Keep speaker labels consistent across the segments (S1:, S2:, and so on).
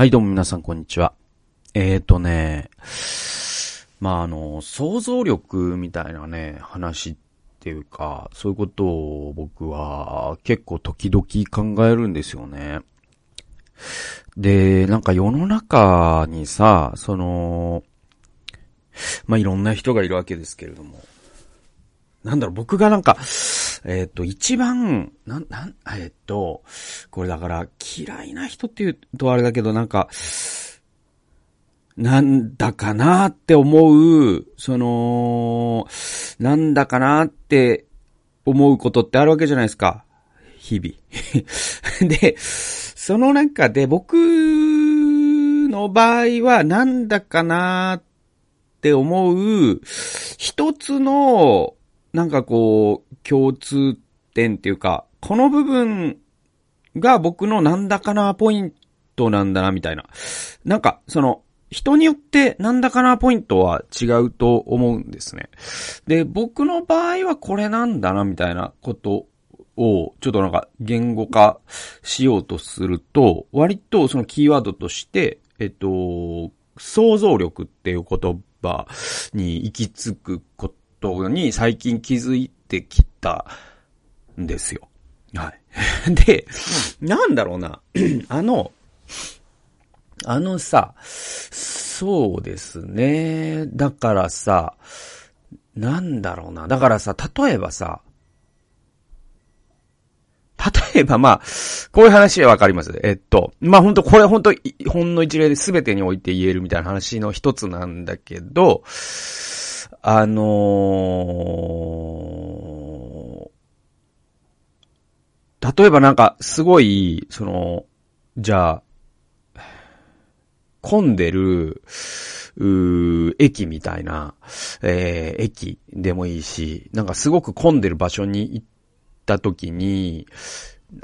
S1: はい、どうも皆さん、こんにちは。えーとね、まあ、あの、想像力みたいなね、話っていうか、そういうことを僕は結構時々考えるんですよね。で、なんか世の中にさ、その、まあ、いろんな人がいるわけですけれども、なんだろう、僕がなんか、えっ、と、一番、なん、なん、えっ、と、これだから嫌いな人って言うとあれだけど、なんか、なんだかなって思う、その、なんだかなって思うことってあるわけじゃないですか。日々。で、その中で僕の場合はなんだかなって思う一つのなんかこう、共通点っていうか、この部分が僕のなんだかなポイントなんだな、みたいな。なんか、その、人によってなんだかなポイントは違うと思うんですね。で、僕の場合はこれなんだな、みたいなことを、ちょっとなんか言語化しようとすると、割とそのキーワードとして、えっと、想像力っていう言葉に行き着くことに最近気づいてきたんですよ。はい。で、なんだろうな。あの、あのさ、そうですね。だからさ、なんだろうな。だからさ、例えばさ、例えばまあ、こういう話はわかります。えっと、まあ本当これ本当ほんの一例で全てにおいて言えるみたいな話の一つなんだけど、あの例えばなんか、すごい、その、じゃあ、混んでる、う駅みたいな、えー、駅でもいいし、なんかすごく混んでる場所に行った時に、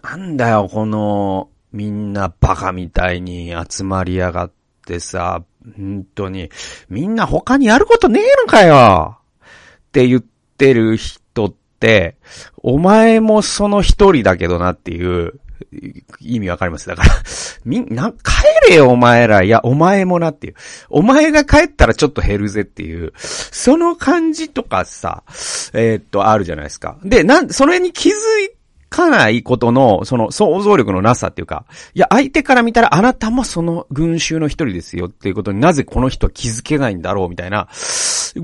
S1: なんだよ、この、みんなバカみたいに集まりやがってさ、本当に、みんな他にやることねえのかよって言ってる人、お前もその一人だけどなっていう、意味わかります？だから、みんな、帰れよお前ら。いや、お前もなっていう。お前が帰ったらちょっと減るぜっていう、その感じとかさ、えー、っと、あるじゃないですか。で、なん、それに気づかないことの、その想像力のなさっていうか、いや、相手から見たらあなたもその群衆の一人ですよっていうことになぜこの人は気づけないんだろうみたいな、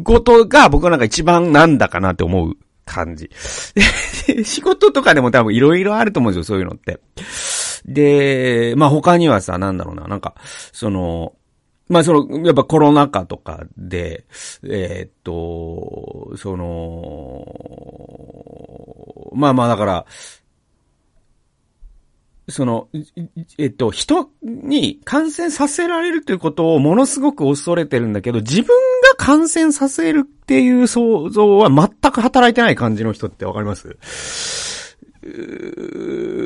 S1: ことが僕はなんか一番なんだかなって思う感じ。仕事とかでも多分いろいろあると思うんですよ、そういうのって。で、まあ他にはさ、なんだろうな、なんか、その、まあその、やっぱコロナ禍とかで、えー、っと、その、まあまあだから、その、えっと、人に感染させられるということをものすごく恐れてるんだけど、自分が感染させるっていう想像は全く働いてない感じの人ってわかります？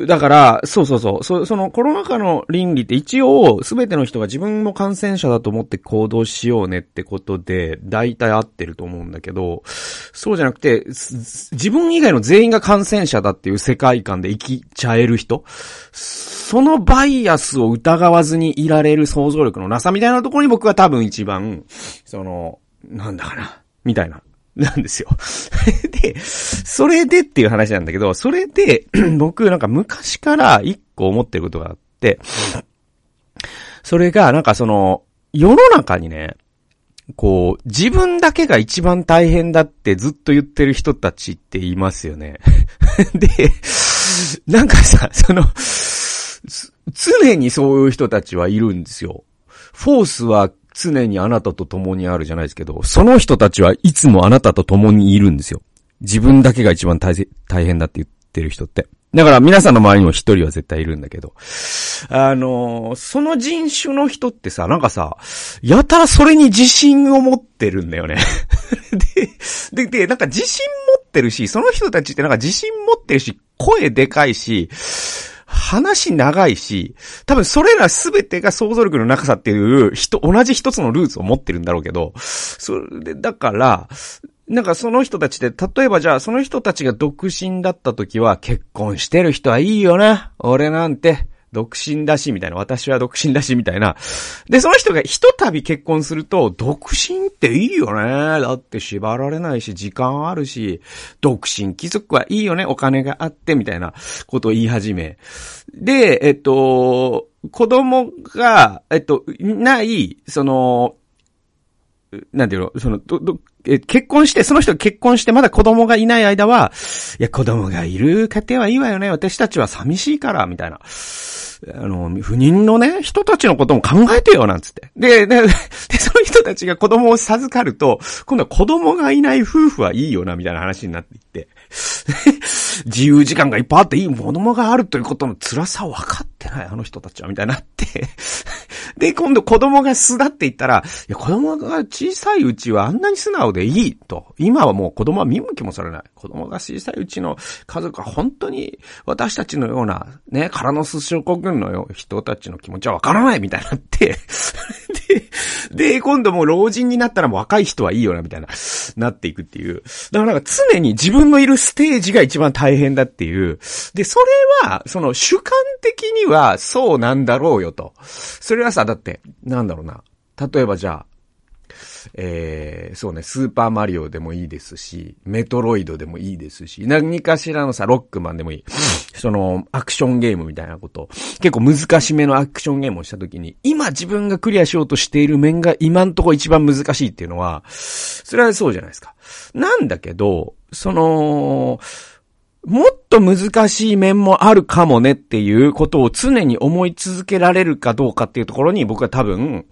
S1: だから、そうそうそう。そそのコロナ禍の倫理って一応、すべての人が自分も感染者だと思って行動しようねってことで、大体合ってると思うんだけど、そうじゃなくて、自分以外の全員が感染者だっていう世界観で生きちゃえる人そのバイアスを疑わずにいられる想像力のなさみたいなところに僕は多分一番、その、なんだかな、みたいな なんですよ。で、それでっていう話なんだけど、それで、僕なんか昔から一個思ってることがあって、それがなんかその、世の中にね、こう、自分だけが一番大変だってずっと言ってる人たちって言いますよね。で、なんかさ、その、常にそういう人たちはいるんですよ。フォースは常にあなたと共にあるじゃないですけど、その人たちはいつもあなたと共にいるんですよ。自分だけが一番大大変だって言ってる人って。だから皆さんの周りにも一人は絶対いるんだけど。あのー、その人種の人ってさ、なんかさ、やたらそれに自信を持ってるんだよね で、で、で、なんか自信持ってるし、その人たちってなんか自信持ってるし、声でかいし、話長いし、多分それらすべてが想像力の長さっていう人、同じ一つのルーツを持ってるんだろうけど、それで、だから、なんかその人たちで、例えばじゃあその人たちが独身だった時は結婚してる人はいいよな。俺なんて、独身だし、みたいな。私は独身だし、みたいな。で、その人が一度結婚すると、独身っていいよね。だって縛られないし、時間あるし、独身貴族はいいよね。お金があって、みたいなことを言い始め。で、えっと、子供が、えっと、ない、その、なんていうの、その、ど、ど、え、結婚して、その人が結婚してまだ子供がいない間は、いや、子供がいる家庭はいいわよね。私たちは寂しいから、みたいな。あの、不妊のね、人たちのことも考えてよ、なんつって。で、で、で、その人たちが子供を授かると、今度は子供がいない夫婦はいいよな、みたいな話になっていって。自由時間がいっぱいあっていい子供があるということの辛さを分かってない、あの人たちは、みたいになって で、今度子供が巣立っていったら、いや、子供が小さいうちはあんなに素直でいいと。今はもう子供は見向きもされない。子供が小さいうちの家族は本当に私たちのような、ね、空の寿司諸国の人たちの気持ちはわからないみたいになって で、で、今度もう老人になったらもう若い人はいいよな、みたいな、なっていくっていう。だからなんか常に自分のいるステージが一番大変だっていう。で、それは、その主観的にはそうなんだろうよと。それはさ、だって、なんだろうな。例えばじゃあ、えー、そうね、スーパーマリオでもいいですし、メトロイドでもいいですし、何かしらのさ、ロックマンでもいい。その、アクションゲームみたいなこと、結構難しめのアクションゲームをしたときに、今自分がクリアしようとしている面が今んとこ一番難しいっていうのは、それはそうじゃないですか。なんだけど、その、もっと難しい面もあるかもねっていうことを常に思い続けられるかどうかっていうところに僕は多分、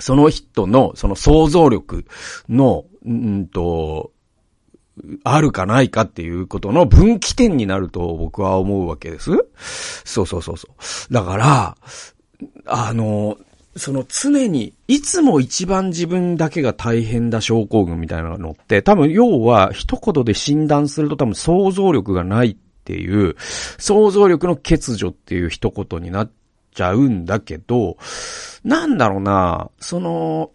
S1: その人の、その想像力の、うんと、あるかないかっていうことの分岐点になると僕は思うわけです。そうそうそうそう。だから、あの、その常に、いつも一番自分だけが大変だ症候群みたいなのって、多分要は一言で診断すると多分想像力がないっていう、想像力の欠如っていう一言になっちゃうんだけど、なんだろうな、その、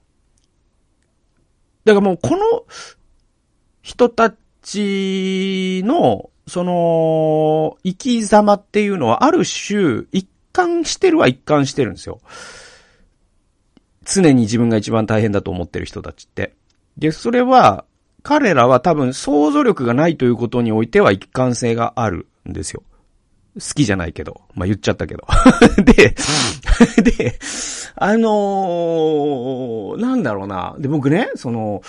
S1: だからもうこの人たちの、その、生き様っていうのはある種、一貫してるは一貫してるんですよ。常に自分が一番大変だと思ってる人たちって。で、それは、彼らは多分想像力がないということにおいては一貫性があるんですよ。好きじゃないけど。まあ、言っちゃったけど。で、で、あのー、なんだろうな。で、僕ね、その、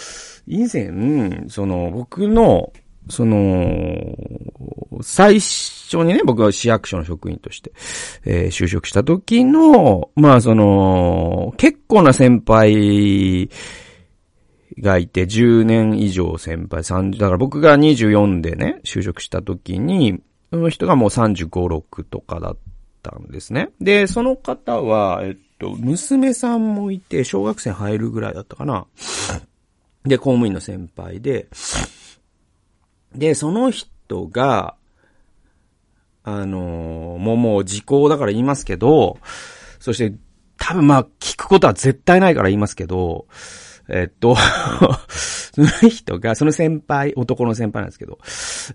S1: 以前、その、僕の、その、最初にね、僕は市役所の職員として、えー、就職した時の、まあその、結構な先輩がいて、10年以上先輩、30、だから僕が24でね、就職した時に、その人がもう35、6とかだったんですね。で、その方は、えっと、娘さんもいて、小学生入るぐらいだったかな。で、公務員の先輩で、で、その人が、あの、もうもう時効だから言いますけど、そして多分まあ聞くことは絶対ないから言いますけど、えっと その人が、その先輩、男の先輩なんですけど、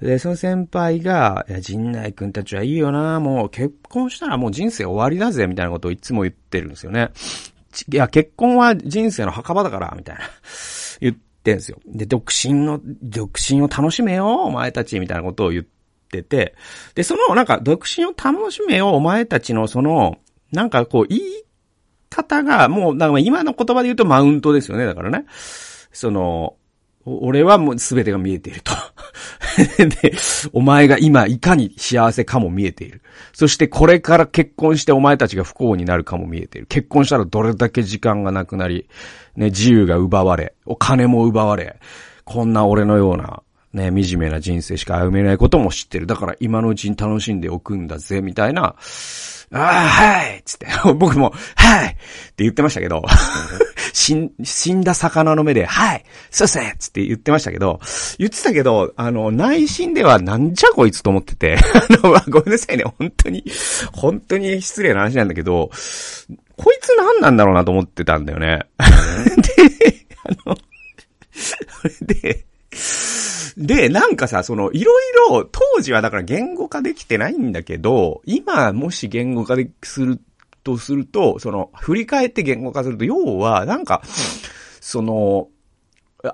S1: で、その先輩が、いや、陣内くんたちはいいよな、もう結婚したらもう人生終わりだぜ、みたいなことをいつも言ってるんですよね。いや、結婚は人生の墓場だから、みたいな。言ってんですよ。で、独身の、独身を楽しめよ、お前たち、みたいなことを言ってて、で、その、なんか、独身を楽しめよ、お前たちの、その、なんかこう、言い方が、もう、なんか今の言葉で言うとマウントですよね、だからね。その、俺はもう全てが見えていると。で、お前が今いかに幸せかも見えている。そしてこれから結婚してお前たちが不幸になるかも見えている。結婚したらどれだけ時間がなくなり、ね、自由が奪われ、お金も奪われ、こんな俺のような、ね、惨めな人生しか歩めないことも知ってる。だから今のうちに楽しんでおくんだぜ、みたいな、ああ、はいつって、僕も、はいって言ってましたけど、死ん、死んだ魚の目で、はい、そうっすねつって言ってましたけど、言ってたけど、あの、内心ではなんじゃこいつと思ってて、あの、ごめんなさいね、本当に、本当に失礼な話なんだけど、こいつ何なんだろうなと思ってたんだよね。で、あの、で、で、なんかさ、その、いろいろ、当時はだから言語化できてないんだけど、今、もし言語化でするとすると、その、振り返って言語化すると、要は、なんか、その、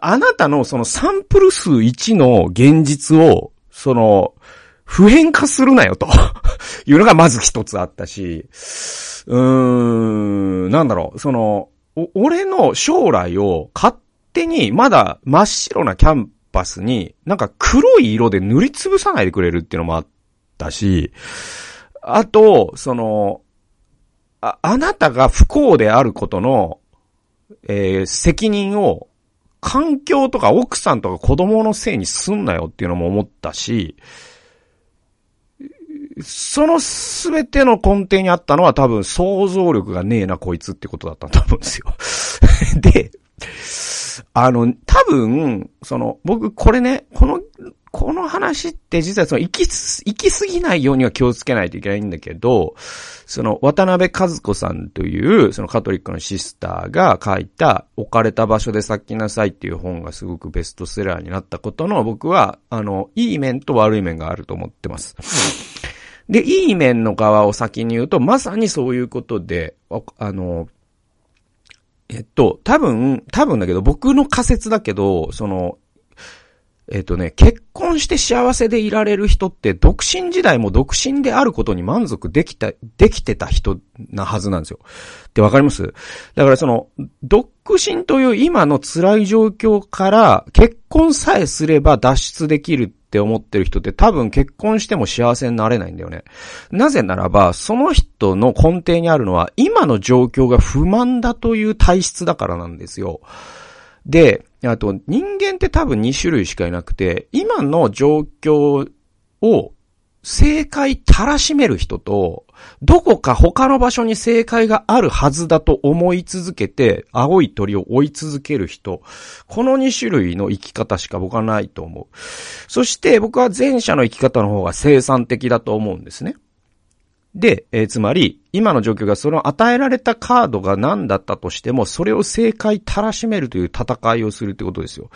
S1: あなたのそのサンプル数1の現実を、その、普遍化するなよと。いうのがまず一つあったし、うーん、なんだろう、その、俺の将来を勝手にまだ真っ白なキャンパスになんか黒い色で塗りつぶさないでくれるっていうのもあったし、あと、その、あ、あなたが不幸であることの、えー、責任を環境とか奥さんとか子供のせいにすんなよっていうのも思ったし、そのすべての根底にあったのは多分想像力がねえなこいつってことだったと思うんですよ。で、あの、多分、その、僕これね、この、この話って実はその、行き、行き過ぎないようには気をつけないといけないんだけど、その、渡辺和子さんという、そのカトリックのシスターが書いた、置かれた場所で咲きなさいっていう本がすごくベストセラーになったことの、僕は、あの、いい面と悪い面があると思ってます。で、いい面の側を先に言うと、まさにそういうことで、あの、えっと、多分、多分だけど、僕の仮説だけど、その、えっとね、結婚して幸せでいられる人って、独身時代も独身であることに満足できた、できてた人なはずなんですよ。ってわかります？だからその、独身という今の辛い状況から、結婚さえすれば脱出できるって思ってる人って多分結婚しても幸せになれないんだよね。なぜならば、その人の根底にあるのは、今の状況が不満だという体質だからなんですよ。で、あと、人間って多分2種類しかいなくて、今の状況を正解たらしめる人と、どこか他の場所に正解があるはずだと思い続けて、青い鳥を追い続ける人。この2種類の生き方しか僕はないと思う。そして僕は前者の生き方の方が生産的だと思うんですね。で、えー、つまり、今の状況がその与えられたカードが何だったとしても、それを正解たらしめるという戦いをするってことですよ。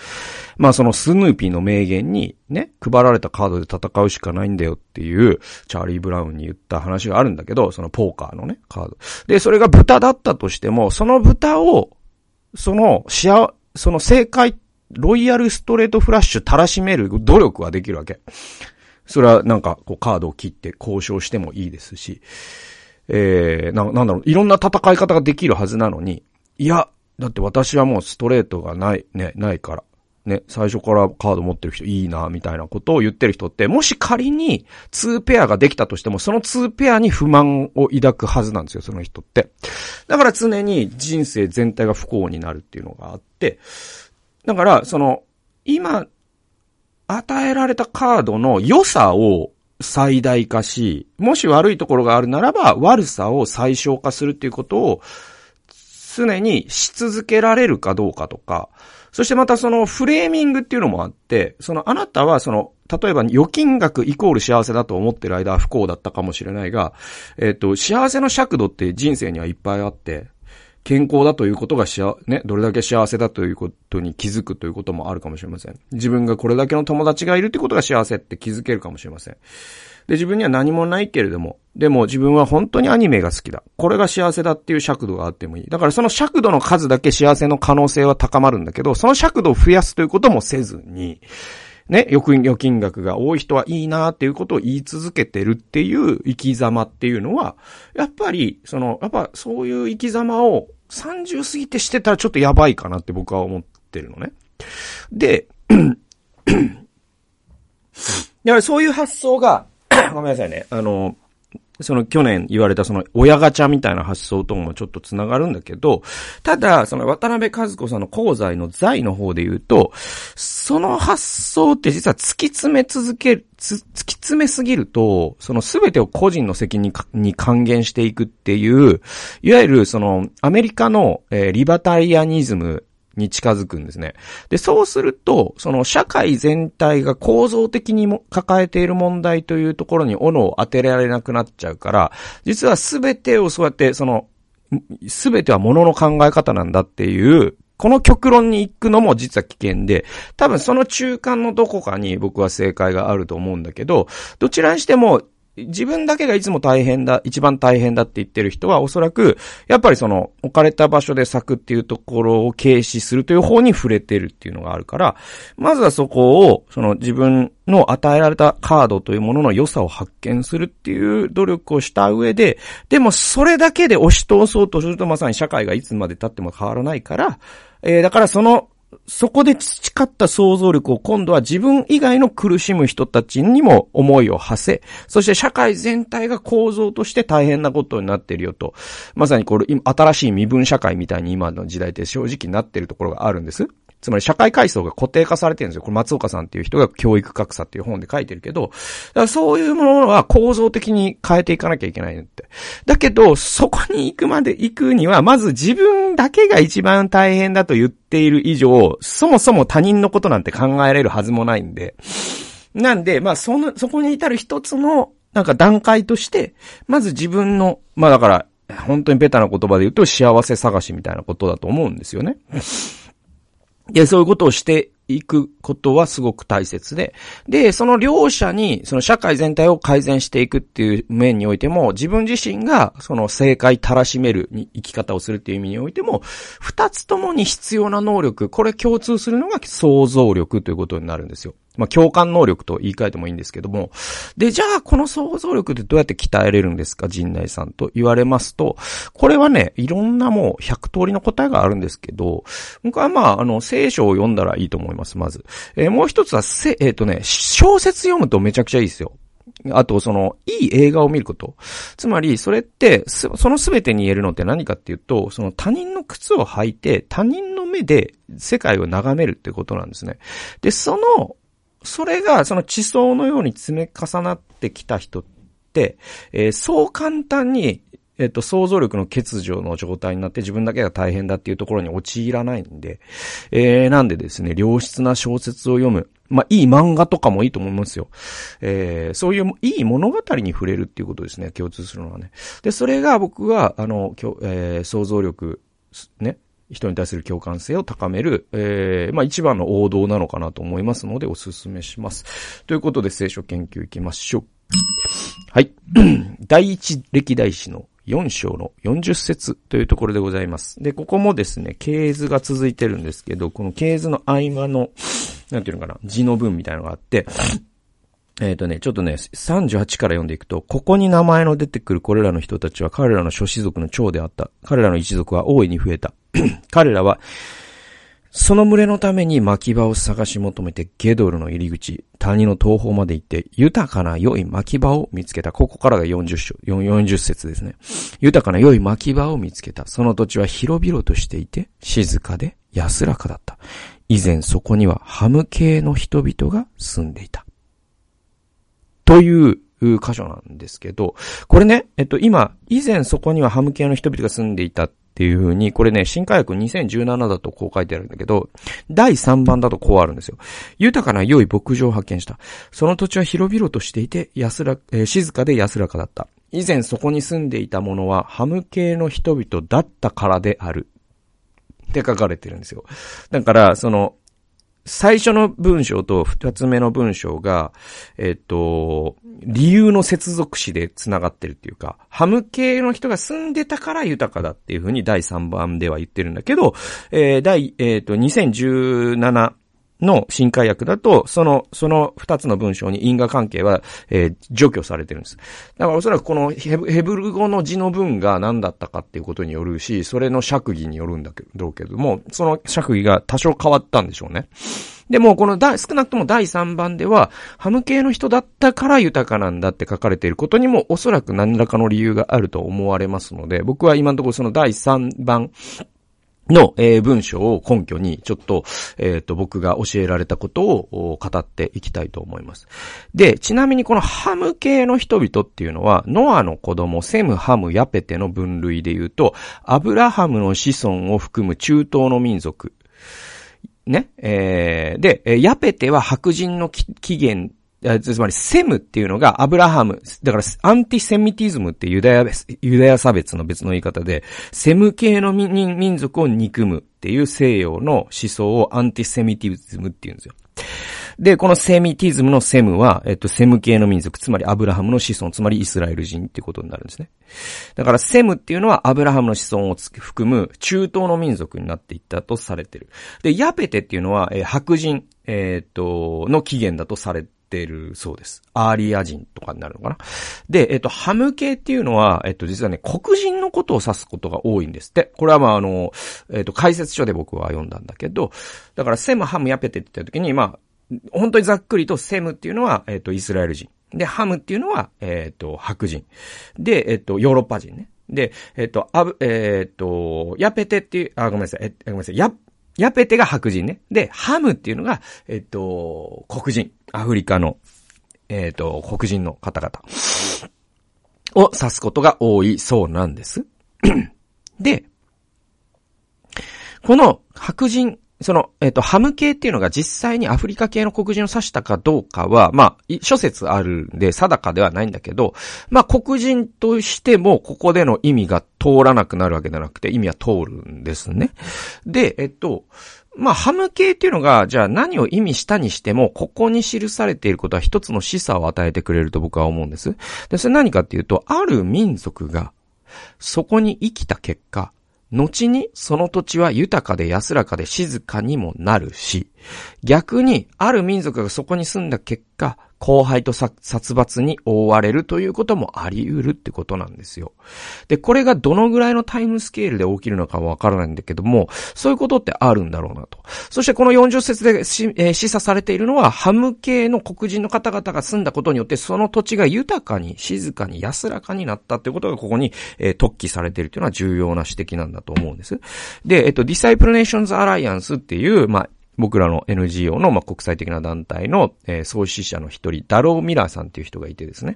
S1: まあそのスヌーピーの名言にね、配られたカードで戦うしかないんだよっていう、チャーリー・ブラウンに言った話があるんだけど、そのポーカーのね、カード。で、それが豚だったとしても、その豚を、その、しあ、その正解、ロイヤルストレートフラッシュたらしめる努力はできるわけ。それはなんか、こう、カードを切って交渉してもいいですし、えー、な、なんだろう、いろんな戦い方ができるはずなのに、いや、だって私はもうストレートがない、ね、ないから。ね、最初からカード持ってる人いいな、みたいなことを言ってる人って、もし仮に2ペアができたとしても、その2ペアに不満を抱くはずなんですよ、その人って。だから常に人生全体が不幸になるっていうのがあって、だから、その、今、与えられたカードの良さを最大化し、もし悪いところがあるならば悪さを最小化するっていうことを常にし続けられるかどうかとか、そしてまたそのフレーミングっていうのもあって、そのあなたはその、例えば預金額イコール幸せだと思ってる間は不幸だったかもしれないが、えっ、と、幸せの尺度って人生にはいっぱいあって、健康だということがしあ、ね、どれだけ幸せだということに気づくということもあるかもしれません。自分がこれだけの友達がいるってことが幸せって気づけるかもしれません。で、自分には何もないけれども、でも自分は本当にアニメが好きだ。これが幸せだっていう尺度があってもいい。だからその尺度の数だけ幸せの可能性は高まるんだけど、その尺度を増やすということもせずに、ね、預金額が多い人はいいなっていうことを言い続けてるっていう生き様っていうのは、やっぱり、その、やっぱそういう生き様を30過ぎてしてたらちょっとやばいかなって僕は思ってるのね。で、だからそういう発想が、ごめんなさいね。あの、その去年言われたその親ガチャみたいな発想ともちょっと繋がるんだけど、ただ、その渡辺和子さんの功罪の財の方で言うと、その発想って実は突き詰め続ける、突き詰めすぎると、その全てを個人の責任に還元していくっていう、いわゆるそのアメリカの、えー、リバタリアニズムに近づくんですね。で、そうすると、その社会全体が構造的にも抱えている問題というところに斧を当てられなくなっちゃうから、実は全てをそうやって、その、すべては物の考え方なんだっていうこの極論に行くのも実は危険で、多分その中間のどこかに僕は正解があると思うんだけど、どちらにしても自分だけがいつも大変だ、一番大変だって言ってる人はおそらく、やっぱりその置かれた場所で咲くっていうところを軽視するという方に触れてるっていうのがあるから、まずはそこを、その自分の与えられたカードというものの良さを発見するっていう努力をした上で、でもそれだけで押し通そうとするとまさに社会がいつまで経っても変わらないから、えー、だからそのそこで培った想像力を今度は自分以外の苦しむ人たちにも思いを馳せ、そして社会全体が構造として大変なことになっているよと。まさにこれ、新しい身分社会みたいに今の時代って正直なっているところがあるんです。つまり社会階層が固定化されてるんですよ。これ松岡さんっていう人が教育格差っていう本で書いてるけど、だからそういうものは構造的に変えていかなきゃいけないって。だけど、そこに行くまで行くには、まず自分だけが一番大変だと言っている以上、そもそも他人のことなんて考えられるはずもないんで。なんで、まあ、その、そこに至る一つの、なんか段階として、まず自分の、まあだから、本当にベタな言葉で言うと幸せ探しみたいなことだと思うんですよね。で、そういうことをしていくことはすごく大切で、で、その両者に、その社会全体を改善していくっていう面においても、自分自身がその正解たらしめる生き方をするっていう意味においても、二つともに必要な能力、これ共通するのが想像力ということになるんですよ。まあ、共感能力と言い換えてもいいんですけども。で、じゃあ、この想像力ってどうやって鍛えれるんですか陣内さんと言われますと、これはね、いろんなもう100通りの答えがあるんですけど、僕はまあ、あの、聖書を読んだらいいと思います、まず。えー、もう一つは、せ、えっ、ー、とね、小説読むとめちゃくちゃいいですよ。あと、その、いい映画を見ること。つまり、それって、そのすべてに言えるのって何かっていうと、その他人の靴を履いて、他人の目で世界を眺めるってことなんですね。で、その、それがその地層のように積み重なってきた人って、えー、そう簡単に、えっ、と、想像力の欠如の状態になって自分だけが大変だっていうところに陥らないんで、えー、なんでですね、良質な小説を読む。まあ、いい漫画とかもいいと思いますよ。えー、そういういい物語に触れるっていうことですね、共通するのはね。で、それが僕は、あの、えー、想像力、ね、人に対する共感性を高める、えー、まあ一番の王道なのかなと思いますのでお勧めします。ということで聖書研究いきましょう。はい。第一歴代史の4章の40節というところでございます。で、ここもですね、系図が続いてるんですけど、この系図の合間の、なんていうのかな、字の文みたいなのがあって、えっ、ー、とね、ちょっとね、38から読んでいくと、ここに名前の出てくるこれらの人たちは彼らの諸子族の長であった。彼らの一族は大いに増えた。彼らは、その群れのために巻き場を探し求めてゲドルの入り口、谷の東方まで行って豊かな良い巻き場を見つけた。ここからが40章、40節ですね。豊かな良い巻き場を見つけた。その土地は広々としていて、静かで安らかだった。以前そこにはハム系の人々が住んでいた。という箇所なんですけど、これね、えっと、今、以前そこにはハム系の人々が住んでいたっていう風に、これね、新科学2017だとこう書いてあるんだけど、第3番だとこうあるんですよ。豊かな良い牧場を発見した。その土地は広々としていて、安ら、えー、静かで安らかだった。以前そこに住んでいたものは、ハム系の人々だったからである。って書かれてるんですよ。だから、その、最初の文章と二つ目の文章が、えっ、と、理由の接続詞で繋がってるっていうか、ハム系の人が住んでたから豊かだっていうふうに第3番では言ってるんだけど、えー、第、えっ、と、2017の新海訳だと、その、その二つの文章に因果関係は、えー、除去されてるんです。だからおそらくこのヘブル語の字の文が何だったかっていうことによるし、それの釈義によるんだけど、けども、その釈義が多少変わったんでしょうね。でも、この少なくとも第3番では、ハム系の人だったから豊かなんだって書かれていることにも、おそらく何らかの理由があると思われますので、僕は今のところその第3番の、えー、文章を根拠に、ちょっと、えっ、ー、と、僕が教えられたことを語っていきたいと思います。で、ちなみにこのハム系の人々っていうのは、ノアの子供、セム、ハム、ヤペテの分類で言うと、アブラハムの子孫を含む中東の民族。ね。えー、で、ヤペテは白人の起源つまり、セムっていうのがアブラハム。だから、アンティセミティズムってユダヤ、ユダヤ差別の別の言い方で、セム系の民族を憎むっていう西洋の思想をアンティセミティズムって言うんですよ。で、このセミティズムのセムは、えっと、セム系の民族、つまりアブラハムの子孫、つまりイスラエル人ってことになるんですね。だから、セムっていうのはアブラハムの子孫を含む中東の民族になっていったとされてる。で、ヤペテっていうのは、えー、白人、えー、っと、の起源だとされててるそうです。アーリア人とかになるのかな。で、えっと、ハム系っていうのは、えっと、実はね、黒人のことを指すことが多いんですって。これはまあ、あの、えっと、解説書で僕は読んだんだけど、だから、セム、ハム、ヤペテって言った時に、まあ、本当にざっくりとセムっていうのは、えっと、イスラエル人。で、ハムっていうのは、えっと、白人。で、えっと、ヨーロッパ人ね。で、えっと、あぶ、えっと、ヤペテっていう、あ、ごめんなさい、え、ごめんなさい、ヤ、ヤペテが白人ね。で、ハムっていうのが、えっと、黒人。アフリカの、えっと、黒人の方々を指すことが多いそうなんです。で、この白人その、えっ、ー、と、ハム系っていうのが実際にアフリカ系の黒人を指したかどうかは、まあ、諸説あるんで定かではないんだけど、まあ、黒人としてもここでの意味が通らなくなるわけじゃなくて、意味は通るんですね。で、えっと、まあ、ハム系っていうのが、じゃあ何を意味したにしても、ここに記されていることは一つの示唆を与えてくれると僕は思うんです。で、それ何かっていうと、ある民族が、そこに生きた結果、後にその土地は豊かで安らかで静かにもなるし、逆にある民族がそこに住んだ結果、荒廃と殺伐に覆われるということもあり得るってことなんですよ。で、これがどのぐらいのタイムスケールで起きるのかはわからないんだけども、そういうことってあるんだろうなと。そしてこの40節で、えー、示唆されているのは、ハム系の黒人の方々が住んだことによって、その土地が豊かに、静かに、安らかになったってことがここに、えー、特記されているというのは重要な指摘なんだと思うんです。で、えっと、Disciple Nations Alliance っていう、まあ、僕らの NGO の、まあ、国際的な団体の、えー、創始者の一人、ダロー・ミラーさんっていう人がいてですね。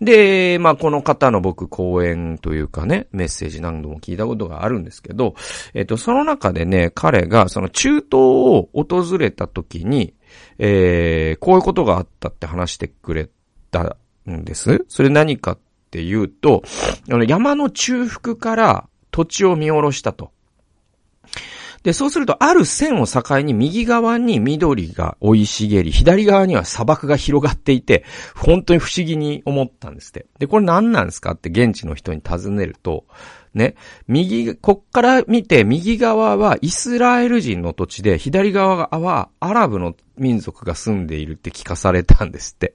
S1: で、まあ、この方の僕講演というかね、メッセージ何度も聞いたことがあるんですけど、えっ、ー、と、その中でね、彼がその中東を訪れた時に、えー、こういうことがあったって話してくれたんです。それ何かっていうと、あの山の中腹から土地を見下ろしたと。で、そうすると、ある線を境に右側に緑が生い茂り、左側には砂漠が広がっていて、本当に不思議に思ったんですって。で、これ何なんですかって現地の人に尋ねると、ね、右、こっから見て、右側はイスラエル人の土地で、左側はアラブの民族が住んでいるって聞かされたんですって。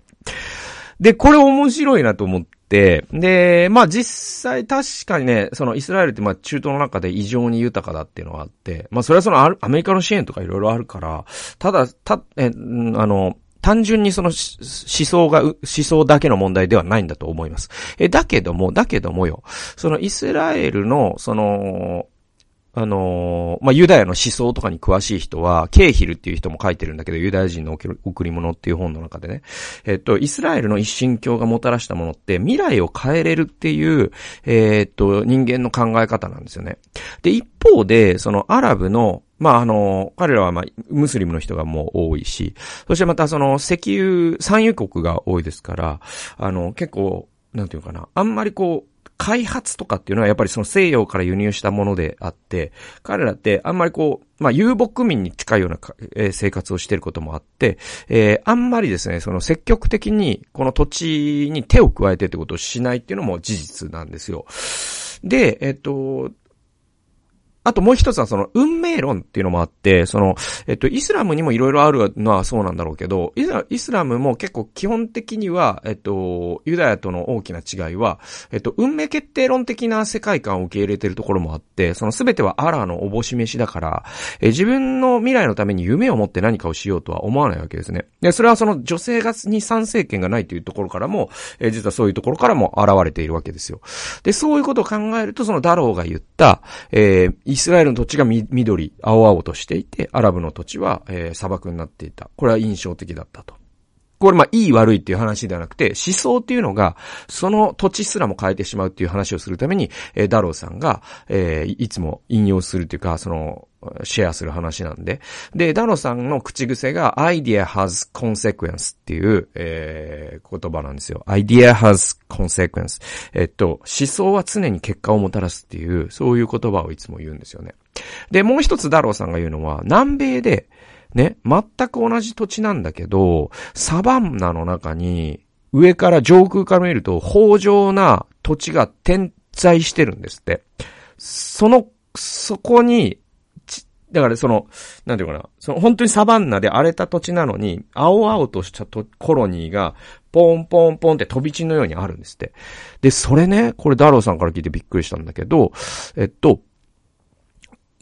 S1: で、これ面白いなと思っ、で、まあ実際確かにね、そのイスラエルってまあ中東の中で異常に豊かだっていうのがあって、まあそれはそのアメリカの支援とかいろいろあるから、ただ、た、え、あの、単純にその思想が、思想だけの問題ではないんだと思います。え、だけども、だけどもよ、そのイスラエルの、その、あのー、まあ、ユダヤの思想とかに詳しい人は、ケーヒルっていう人も書いてるんだけど、ユダヤ人の贈り物っていう本の中でね。えっと、イスラエルの一神教がもたらしたものって、未来を変えれるっていう、えー、っと、人間の考え方なんですよね。で、一方で、そのアラブの、まあ、あの、彼らはまあ、ムスリムの人がもう多いし、そしてまたその石油、産油国が多いですから、あの、結構、なんていうかな、あんまりこう、開発とかっていうのはやっぱりその西洋から輸入したものであって、彼らってあんまりこう、まあ、遊牧民に近いような、えー、生活をしていることもあって、えー、あんまりですね、その積極的にこの土地に手を加えてってことをしないっていうのも事実なんですよ。で、えっと、あともう一つはその運命論っていうのもあって、その、えっと、イスラムにもいろいろあるのはそうなんだろうけど、イスラムも結構基本的には、えっと、ユダヤとの大きな違いは、えっと、運命決定論的な世界観を受け入れてるところもあって、その全てはアラーのおぼし飯だから、え自分の未来のために夢を持って何かをしようとは思わないわけですね。で、それはその女性がに参政権がないというところからも、え実はそういうところからも現れているわけですよ。で、そういうことを考えると、そのダローが言った、えー、スラエルの土地が緑、青々としていて、アラブの土地は、えー、砂漠になっていた。これは印象的だったと。これまあいい悪いっていう話ではなくて、思想っていうのが、その土地すらも変えてしまうっていう話をするために、えー、ダローさんが、えー、いつも引用するっていうか、その、シェアする話なんで。で、ダロさんの口癖が idea has consequence っていう、えー、言葉なんですよ。idea has consequence。えっと、思想は常に結果をもたらすっていう、そういう言葉をいつも言うんですよね。で、もう一つダローさんが言うのは、南米で、ね、全く同じ土地なんだけど、サバンナの中に、上から上空から見ると、豊穣な土地が点在してるんですって。その、そこに、だからその、なんていうかな、その本当にサバンナで荒れた土地なのに、青々としたコロニーが、ポンポンポンって飛び地のようにあるんですって。で、それね、これダローさんから聞いてびっくりしたんだけど、えっと、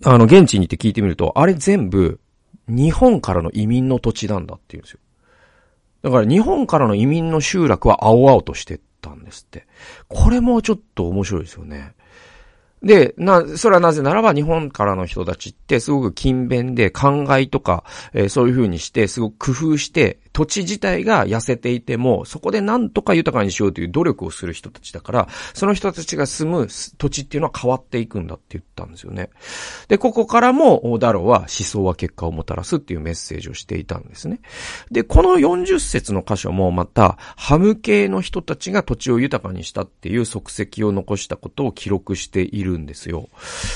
S1: あの、現地に行って聞いてみると、あれ全部、日本からの移民の土地なんだって言うんですよ。だから日本からの移民の集落は青々としてたんですって。これもちょっと面白いですよね。で、な、それはなぜならば日本からの人たちってすごく勤勉で考えとか、えー、そういう風にしてすごく工夫して土地自体が痩せていても、そこで何とか豊かにしようという努力をする人たちだから、その人たちが住む土地っていうのは変わっていくんだって言ったんですよね。で、ここからも、ダロは思想は結果をもたらすっていうメッセージをしていたんですね。で、この40節の箇所もまた、ハム系の人たちが土地を豊かにしたっていう足跡を残したことを記録しているんですよ。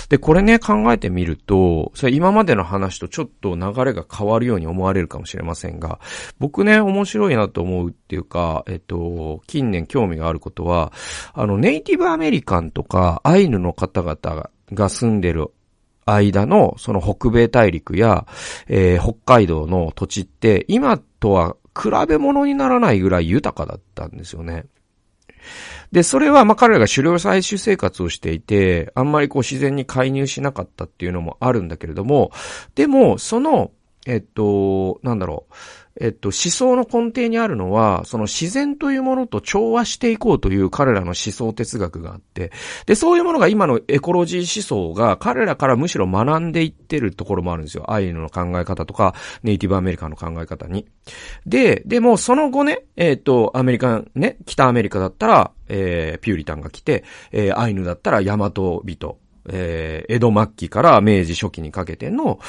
S1: で、これね、考えてみると、それ今までの話とちょっと流れが変わるように思われるかもしれませんが、僕僕ね、面白いなと思うっていうか、えっと、近年興味があることは、あの、ネイティブアメリカンとか、アイヌの方々が住んでる間の、その北米大陸や、えー、北海道の土地って、今とは比べ物にならないぐらい豊かだったんですよね。で、それは、ま、彼らが狩猟採取生活をしていて、あんまりこう自然に介入しなかったっていうのもあるんだけれども、でも、その、えっと、なんだろう。えっと、思想の根底にあるのは、その自然というものと調和していこうという彼らの思想哲学があって、で、そういうものが今のエコロジー思想が彼らからむしろ学んでいってるところもあるんですよ。アイヌの考え方とか、ネイティブアメリカの考え方に。で、でもその後ね、えっ、と、アメリカね、北アメリカだったら、えー、ピューリタンが来て、えー、アイヌだったらヤマト人。えー、江戸末期から明治初期にかけての、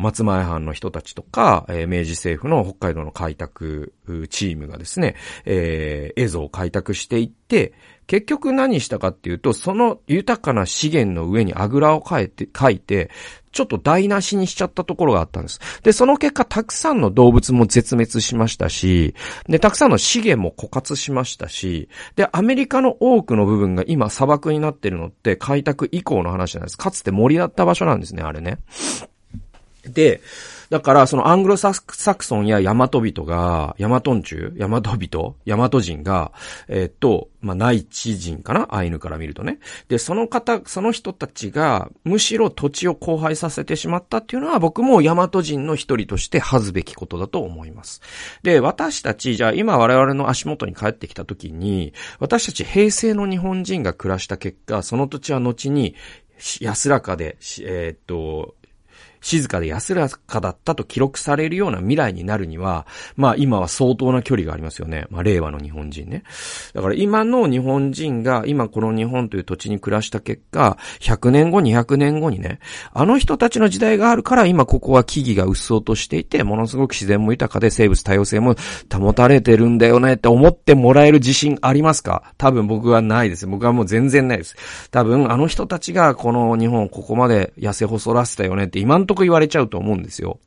S1: 松前藩の人たちとか、えー、明治政府の北海道の開拓チームがですね、えー、映像を開拓していって、結局何したかっていうと、その豊かな資源の上にあぐらをかいて、書いて、ちょっと台無しにしちゃったところがあったんです。で、その結果、たくさんの動物も絶滅しましたし、で、たくさんの資源も枯渇しましたし、で、アメリカの多くの部分が今砂漠になってるのって開拓以降の話なんです。かつて森だった場所なんですね、あれね。で、だから、そのアングロサクソンやヤマト人が、ヤマトン中、ヤマト人、ヤマト人が、えー、っと、まあ、内地人かな？アイヌから見るとね。で、その方、その人たちが、むしろ土地を荒廃させてしまったっていうのは、僕もヤマト人の一人として恥ずべきことだと思います。で、私たち、じゃあ今我々の足元に帰ってきた時に、私たち平成の日本人が暮らした結果、その土地は後に、安らかで、えー、っと、静かで安らかだったと記録されるような未来になるには、まあ今は相当な距離がありますよね。まあ令和の日本人ね。だから今の日本人が今この日本という土地に暮らした結果、100年後、200年後にね、あの人たちの時代があるから今ここは木々がうっそうとしていて、ものすごく自然も豊かで生物多様性も保たれてるんだよねって思ってもらえる自信ありますか？多分僕はないです。僕はもう全然ないです。多分あの人たちがこの日本をここまで痩せ細らせたよねって今んとこ言われちゃうと思うんですよ。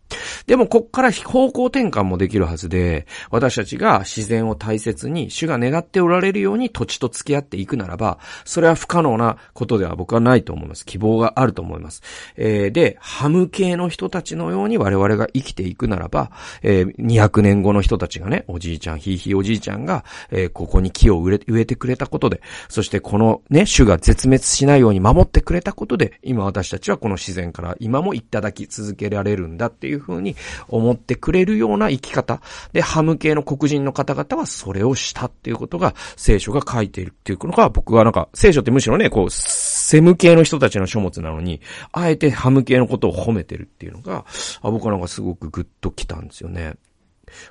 S1: でも、こっから方向転換もできるはずで、私たちが自然を大切に、主が願っておられるように土地と付き合っていくならば、それは不可能なことでは僕はないと思います。希望があると思います。えー、で、ハム系の人たちのように我々が生きていくならば、えー、200年後の人たちがね、おじいちゃん、ひいひいおじいちゃんが、えー、ここに木を植え植えてくれたことで、そしてこのね、種が絶滅しないように守ってくれたことで、今私たちはこの自然から今もいただき続けられるんだっていう風に思ってくれるような生き方。で、ハム系の黒人の方々はそれをしたっていうことが聖書が書いているっていうのが僕はなんか、聖書ってむしろね、こう、セム系の人たちの書物なのに、あえてハム系のことを褒めてるっていうのが、あ僕はなんかすごくグッときたんですよね。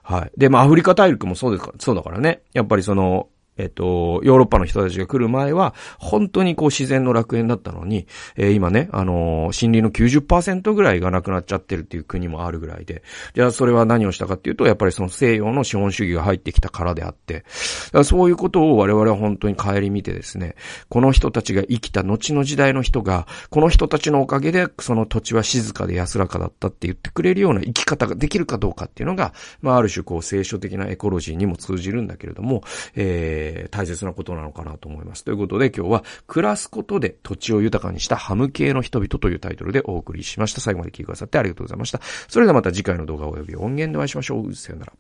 S1: はい。で、まあ、アフリカ大陸もそうですか、そうだからね。やっぱりその、えっと、ヨーロッパの人たちが来る前は、本当にこう自然の楽園だったのに、えー、今ね、あのー、森林の90%ぐらいがなくなっちゃってるっていう国もあるぐらいで、じゃあそれは何をしたかっていうと、やっぱりその西洋の資本主義が入ってきたからであって、そういうことを我々は本当に帰り見てですね、この人たちが生きた後の時代の人が、この人たちのおかげでその土地は静かで安らかだったって言ってくれるような生き方ができるかどうかっていうのが、まあある種こう聖書的なエコロジーにも通じるんだけれども、えーえー、大切なことなのかなと思います。ということで今日は、暮らすことで土地を豊かにしたハム系の人々というタイトルでお送りしました。最後まで聞いてくださってありがとうございました。それではまた次回の動画及び音源でお会いしましょう。さよなら。